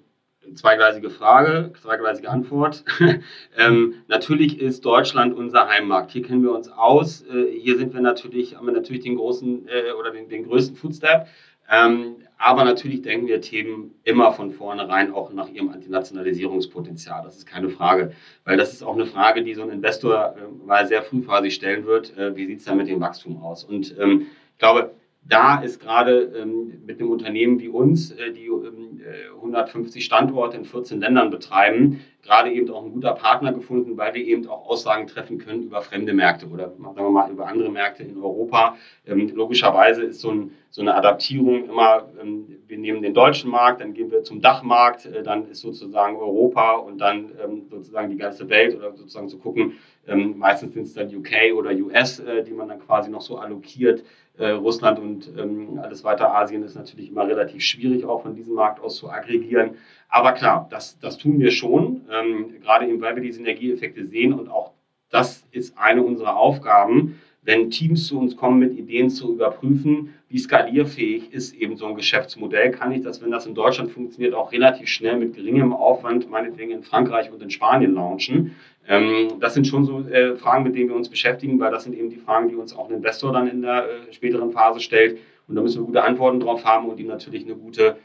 zweigleisige Frage, zweigleisige Antwort. ähm, natürlich ist Deutschland unser Heimmarkt. Hier kennen wir uns aus. Äh, hier sind wir natürlich, haben wir natürlich den großen äh, oder den, den größten Footstep. Ähm, aber natürlich denken wir Themen immer von vornherein auch nach ihrem Internationalisierungspotenzial. Das ist keine Frage. Weil das ist auch eine Frage, die so ein Investor äh, mal sehr frühphasig stellen wird. Äh, wie sieht es da mit dem Wachstum aus? Und ähm, ich glaube, da ist gerade ähm, mit einem Unternehmen wie uns, äh, die ähm, 150 Standorte in 14 Ländern betreiben, gerade eben auch ein guter Partner gefunden, weil wir eben auch Aussagen treffen können über fremde Märkte oder sagen wir mal über andere Märkte in Europa. Ähm, logischerweise ist so, ein, so, eine Adaptierung immer, ähm, wir nehmen den deutschen Markt, dann gehen wir zum Dachmarkt, äh, dann ist sozusagen Europa und dann ähm, sozusagen die ganze Welt oder sozusagen zu gucken. Ähm, meistens sind es dann UK oder US, äh, die man dann quasi noch so allokiert. Äh, Russland und ähm, alles weiter Asien ist natürlich immer relativ schwierig, auch von diesem Markt aus zu aggregieren. Aber klar, das, das tun wir schon, ähm, gerade eben, weil wir die Synergieeffekte sehen und auch das ist eine unserer Aufgaben, wenn Teams zu uns kommen mit Ideen zu überprüfen, wie skalierfähig ist eben so ein Geschäftsmodell, kann ich das, wenn das in Deutschland funktioniert, auch relativ schnell mit geringem Aufwand, meinetwegen in Frankreich und in Spanien launchen. Ähm, das sind schon so äh, Fragen, mit denen wir uns beschäftigen, weil das sind eben die Fragen, die uns auch ein Investor dann in der äh, späteren Phase stellt. Und da müssen wir gute Antworten drauf haben und ihm natürlich eine gute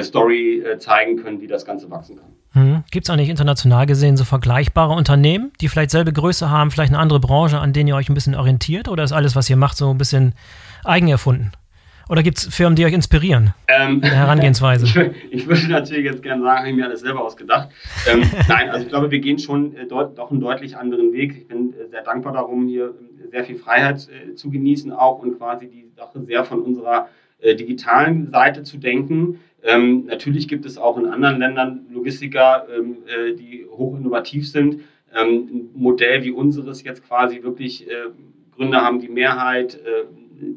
Story äh, zeigen können, wie das Ganze wachsen kann. Hm. Gibt es eigentlich international gesehen so vergleichbare Unternehmen, die vielleicht selbe Größe haben, vielleicht eine andere Branche, an denen ihr euch ein bisschen orientiert? Oder ist alles, was ihr macht, so ein bisschen eigen erfunden? Oder gibt es Firmen, die euch inspirieren? Ähm, Herangehensweise. ich, ich, würde natürlich jetzt gerne sagen, habe ich mir alles selber ausgedacht. Ähm, nein, also ich glaube, wir gehen schon äh, deut doch einen deutlich anderen Weg. Ich bin äh, sehr dankbar darum, hier äh, sehr viel Freiheit äh, zu genießen auch und quasi die Sache sehr von unserer äh, digitalen Seite zu denken. Ähm, natürlich gibt es auch in anderen Ländern Logistiker, ähm, äh, die hoch innovativ sind. Ähm, ein Modell wie unseres jetzt quasi wirklich äh, Gründer haben die Mehrheit, äh,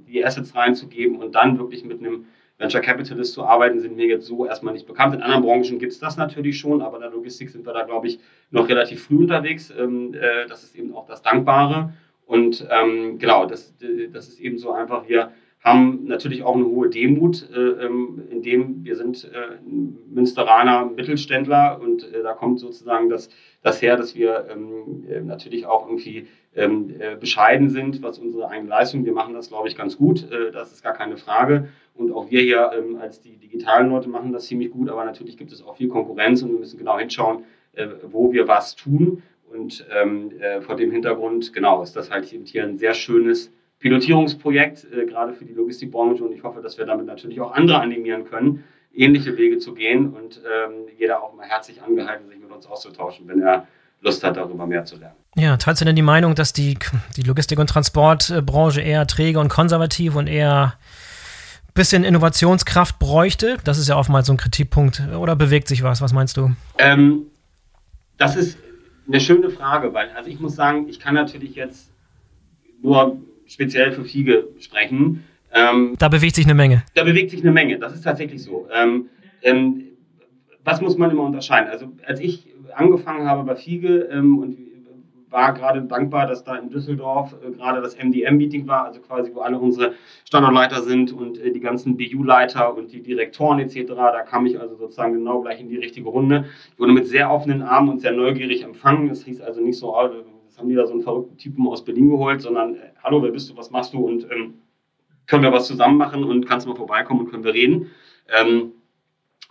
die Assets reinzugeben und dann wirklich mit einem Venture Capitalist zu arbeiten, sind mir jetzt so erstmal nicht bekannt. In anderen Branchen gibt es das natürlich schon, aber in der Logistik sind wir da, glaube ich, noch relativ früh unterwegs. Ähm, äh, das ist eben auch das Dankbare. Und ähm, genau, das, das ist eben so einfach, wir haben natürlich auch eine hohe Demut, äh, ähm, indem wir sind äh, Münsteraner Mittelständler und äh, da kommt sozusagen das, das her, dass wir ähm, äh, natürlich auch irgendwie ähm, äh, bescheiden sind, was unsere eigene Leistung. Wir machen das, glaube ich, ganz gut. Äh, das ist gar keine Frage. Und auch wir hier ähm, als die digitalen Leute machen das ziemlich gut. Aber natürlich gibt es auch viel Konkurrenz und wir müssen genau hinschauen, wo wir was tun. Und ähm, vor dem Hintergrund, genau, ist das halt hier ein sehr schönes Pilotierungsprojekt, äh, gerade für die Logistikbranche. Und ich hoffe, dass wir damit natürlich auch andere animieren können, ähnliche Wege zu gehen und ähm, jeder auch mal herzlich angehalten, sich mit uns auszutauschen, wenn er Lust hat, darüber mehr zu lernen. Ja, teilst du denn die Meinung, dass die, die Logistik- und Transportbranche eher träge und konservativ und eher ein bisschen Innovationskraft bräuchte? Das ist ja oftmals so ein Kritikpunkt. Oder bewegt sich was? Was meinst du? Ähm, das ist eine schöne Frage, weil, also ich muss sagen, ich kann natürlich jetzt nur speziell für Fiege sprechen. Ähm, da bewegt sich eine Menge. Da bewegt sich eine Menge, das ist tatsächlich so. Ähm, ähm, was muss man immer unterscheiden? Also als ich angefangen habe bei Fiege ähm, und war gerade dankbar, dass da in Düsseldorf äh, gerade das MDM-Meeting war, also quasi wo alle unsere Standortleiter sind und äh, die ganzen BU-Leiter und die Direktoren etc. Da kam ich also sozusagen genau gleich in die richtige Runde. Ich wurde mit sehr offenen Armen und sehr neugierig empfangen. Es hieß also nicht so, oh, jetzt haben die da so einen verrückten Typen aus Berlin geholt, sondern, äh, hallo, wer bist du, was machst du und ähm, können wir was zusammen machen und kannst mal vorbeikommen und können wir reden. Ähm,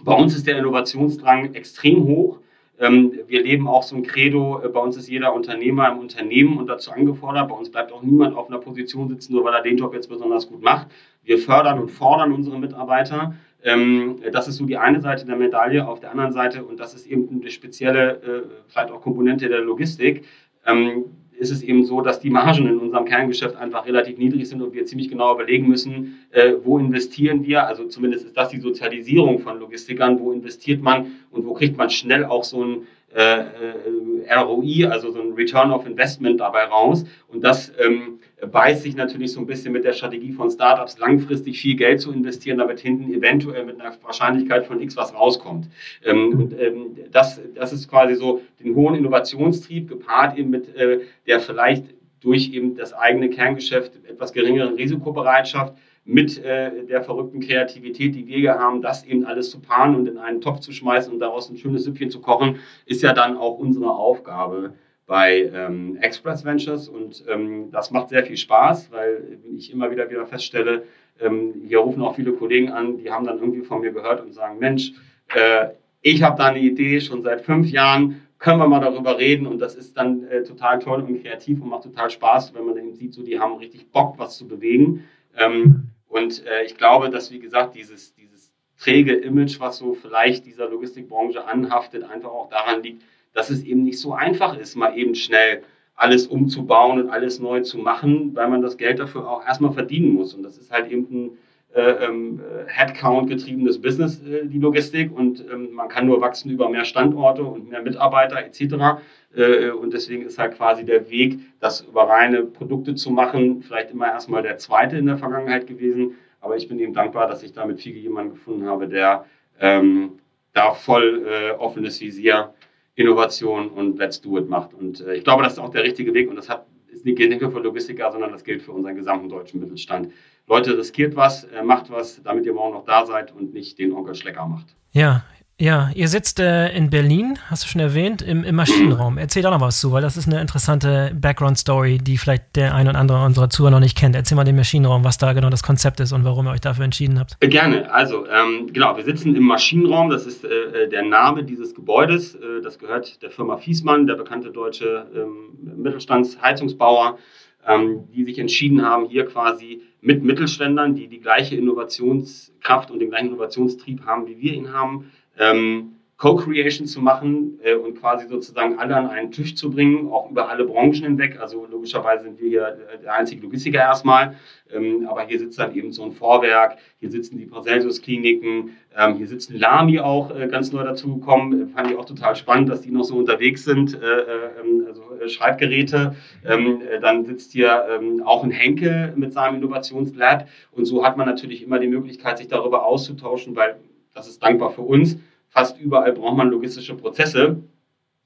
bei uns ist der Innovationsdrang extrem hoch. Ähm, wir leben auch so ein Credo, äh, bei uns ist jeder Unternehmer im Unternehmen und dazu angefordert. Bei uns bleibt auch niemand auf einer Position sitzen, nur weil er den Job jetzt besonders gut macht. Wir fördern und fordern unsere Mitarbeiter. Ähm, das ist so die eine Seite der Medaille. Auf der anderen Seite, und das ist eben eine spezielle, äh, vielleicht auch Komponente der Logistik, ähm, ist es eben so, dass die Margen in unserem Kerngeschäft einfach relativ niedrig sind und wir ziemlich genau überlegen müssen, äh, wo investieren wir. Also zumindest ist das die Sozialisierung von Logistikern, wo investiert man und wo kriegt man schnell auch so ein äh, äh ROI, also so ein Return of Investment dabei raus. Und das ähm, beißt sich natürlich so ein bisschen mit der Strategie von Startups, langfristig viel Geld zu investieren, damit hinten eventuell mit einer Wahrscheinlichkeit von X was rauskommt. Ähm, und ähm, das, das ist quasi so den hohen Innovationstrieb gepaart eben mit äh, der vielleicht durch eben das eigene Kerngeschäft etwas geringeren Risikobereitschaft mit äh, der verrückten Kreativität, die wir hier haben, das eben alles zu paaren und in einen Topf zu schmeißen und daraus ein schönes Süppchen zu kochen, ist ja dann auch unsere Aufgabe bei ähm, Express Ventures und ähm, das macht sehr viel Spaß, weil ich immer wieder wieder feststelle, ähm, hier rufen auch viele Kollegen an, die haben dann irgendwie von mir gehört und sagen, Mensch, äh, ich habe da eine Idee schon seit fünf Jahren, können wir mal darüber reden und das ist dann äh, total toll und kreativ und macht total Spaß, wenn man eben sieht, so die haben richtig Bock, was zu bewegen. Ähm, und äh, ich glaube, dass, wie gesagt, dieses, dieses träge Image, was so vielleicht dieser Logistikbranche anhaftet, einfach auch daran liegt, dass es eben nicht so einfach ist, mal eben schnell alles umzubauen und alles neu zu machen, weil man das Geld dafür auch erstmal verdienen muss. Und das ist halt eben ein, äh, ähm, Headcount getriebenes Business, äh, die Logistik. Und ähm, man kann nur wachsen über mehr Standorte und mehr Mitarbeiter etc. Äh, und deswegen ist halt quasi der Weg, das über reine Produkte zu machen, vielleicht immer erstmal der zweite in der Vergangenheit gewesen. Aber ich bin eben dankbar, dass ich da mit Fiege jemanden gefunden habe, der ähm, da voll äh, offenes Visier, Innovation und Let's Do It macht. Und äh, ich glaube, das ist auch der richtige Weg und das hat, ist nicht, nicht nur für Logistiker, sondern das gilt für unseren gesamten deutschen Mittelstand. Leute, riskiert was, äh, macht was, damit ihr morgen noch da seid und nicht den Onkel Schlecker macht. Ja, ja, ihr sitzt äh, in Berlin, hast du schon erwähnt, im, im Maschinenraum. Erzähl da noch was zu, weil das ist eine interessante Background-Story, die vielleicht der ein oder andere unserer Zuhörer noch nicht kennt. Erzähl mal den Maschinenraum, was da genau das Konzept ist und warum ihr euch dafür entschieden habt. Äh, gerne. Also, ähm, genau, wir sitzen im Maschinenraum. Das ist äh, äh, der Name dieses Gebäudes. Äh, das gehört der Firma Fiesmann, der bekannte deutsche ähm, Mittelstandsheizungsbauer, ähm, die sich entschieden haben, hier quasi mit Mittelständlern, die die gleiche Innovationskraft und den gleichen Innovationstrieb haben, wie wir ihn haben, ähm, Co-Creation zu machen äh, und quasi sozusagen alle an einen Tisch zu bringen, auch über alle Branchen hinweg. Also logischerweise sind wir hier der einzige Logistiker erstmal, ähm, aber hier sitzt dann eben so ein Vorwerk, hier sitzen die Paracelsus-Kliniken, ähm, hier sitzen Lami auch äh, ganz neu dazugekommen. Fand ich auch total spannend, dass die noch so unterwegs sind, äh, äh ähm, also äh, Schreibgeräte. Ähm, äh, dann sitzt hier ähm, auch ein Henkel mit seinem Innovationslab und so hat man natürlich immer die Möglichkeit, sich darüber auszutauschen, weil das ist dankbar für uns. Fast überall braucht man logistische Prozesse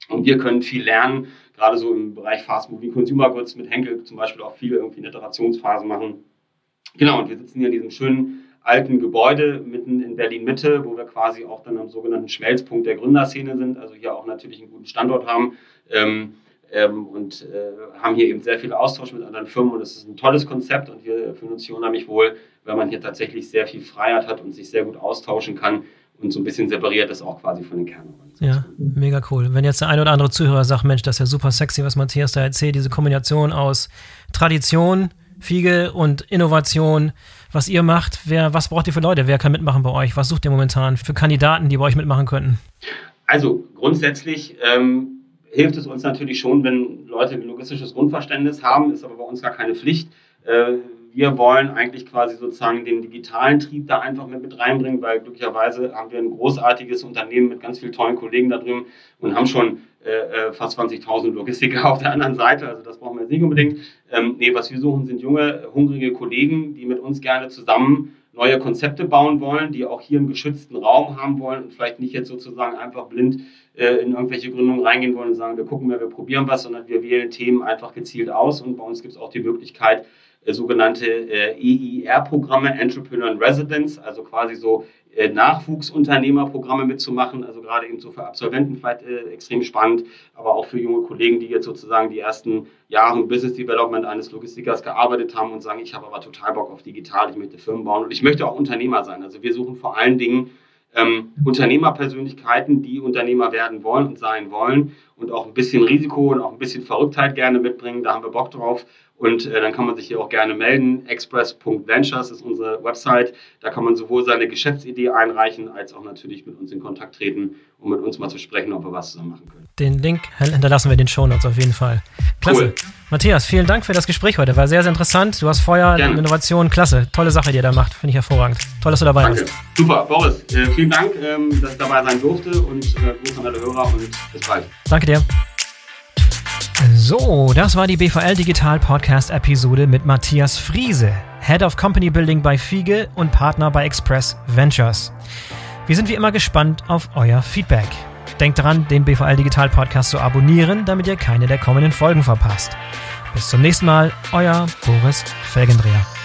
und wir können viel lernen, gerade so im Bereich Fast Moving Consumer Goods mit Henkel zum Beispiel auch viel irgendwie eine Iterationsphase machen. Genau, und wir sitzen hier in diesem schönen alten Gebäude mitten in Berlin Mitte, wo wir quasi auch dann am sogenannten Schmelzpunkt der Gründerszene sind, also hier auch natürlich einen guten Standort haben. Ähm, ähm, und äh, haben hier eben sehr viel Austausch mit anderen Firmen und es ist ein tolles Konzept und wir fühlen uns hier unheimlich wohl, weil man hier tatsächlich sehr viel Freiheit hat und sich sehr gut austauschen kann und so ein bisschen separiert ist auch quasi von den Kernorganisationen. Ja, mega cool. Wenn jetzt der ein oder andere Zuhörer sagt, Mensch, das ist ja super sexy, was Matthias da erzählt, diese Kombination aus Tradition, Fiege und Innovation, was ihr macht, wer, was braucht ihr für Leute? Wer kann mitmachen bei euch? Was sucht ihr momentan für Kandidaten, die bei euch mitmachen könnten? Also grundsätzlich ähm, hilft es uns natürlich schon, wenn Leute ein logistisches Grundverständnis haben, ist aber bei uns gar keine Pflicht. Äh, wir wollen eigentlich quasi sozusagen den digitalen Trieb da einfach mit, reinbringen, weil glücklicherweise haben wir ein großartiges Unternehmen mit ganz vielen tollen Kollegen da drüben und haben schon äh, äh fast 20.000 Logistiker auf der anderen Seite. Also das brauchen wir jetzt nicht unbedingt. Ähm, nee, was wir suchen, sind junge, hungrige Kollegen, die mit uns gerne zusammen neue Konzepte bauen wollen, die auch hier einen geschützten Raum haben wollen und vielleicht nicht jetzt sozusagen einfach blind in irgendwelche Gründungen reingehen wollen und sagen, wir gucken mal, wir probieren was, sondern wir wählen Themen einfach gezielt aus und bei uns gibt es auch die Möglichkeit, äh, sogenannte äh, EIR-Programme, Entrepreneur in Residence, also quasi so äh, Nachwuchsunternehmerprogramme mitzumachen, also gerade eben so für Absolventen vielleicht äh, extrem spannend, aber auch für junge Kollegen, die jetzt sozusagen die ersten Jahre im Business Development eines Logistikers gearbeitet haben und sagen, ich habe aber total Bock auf digital, ich möchte Firmen bauen und ich möchte auch Unternehmer sein. Also wir suchen vor allen Dingen ähm, Unternehmerpersönlichkeiten, die Unternehmer werden wollen und sein wollen und auch ein bisschen Risiko und auch ein bisschen Verrücktheit gerne mitbringen. Da haben wir Bock drauf. Und äh, dann kann man sich hier auch gerne melden. Express.ventures ist unsere Website. Da kann man sowohl seine Geschäftsidee einreichen, als auch natürlich mit uns in Kontakt treten, um mit uns mal zu sprechen, ob wir was zusammen machen können. Den Link hinterlassen wir den Show Notes auf jeden Fall. Klasse. Cool. Matthias, vielen Dank für das Gespräch heute. War sehr, sehr interessant. Du hast Feuer, Gerne. Innovation, klasse. Tolle Sache, die ihr da macht. Finde ich hervorragend. Toll, dass du dabei Danke. bist. Super, Boris. Äh, vielen Dank, ähm, dass ich dabei sein durfte und äh, Gruß an alle Hörer und bis bald. Danke dir. So, das war die BVL Digital Podcast Episode mit Matthias Friese, Head of Company Building bei Fiege und Partner bei Express Ventures. Wir sind wie immer gespannt auf euer Feedback. Denkt daran, den BVL Digital Podcast zu abonnieren, damit ihr keine der kommenden Folgen verpasst. Bis zum nächsten Mal, euer Boris Felgendreher.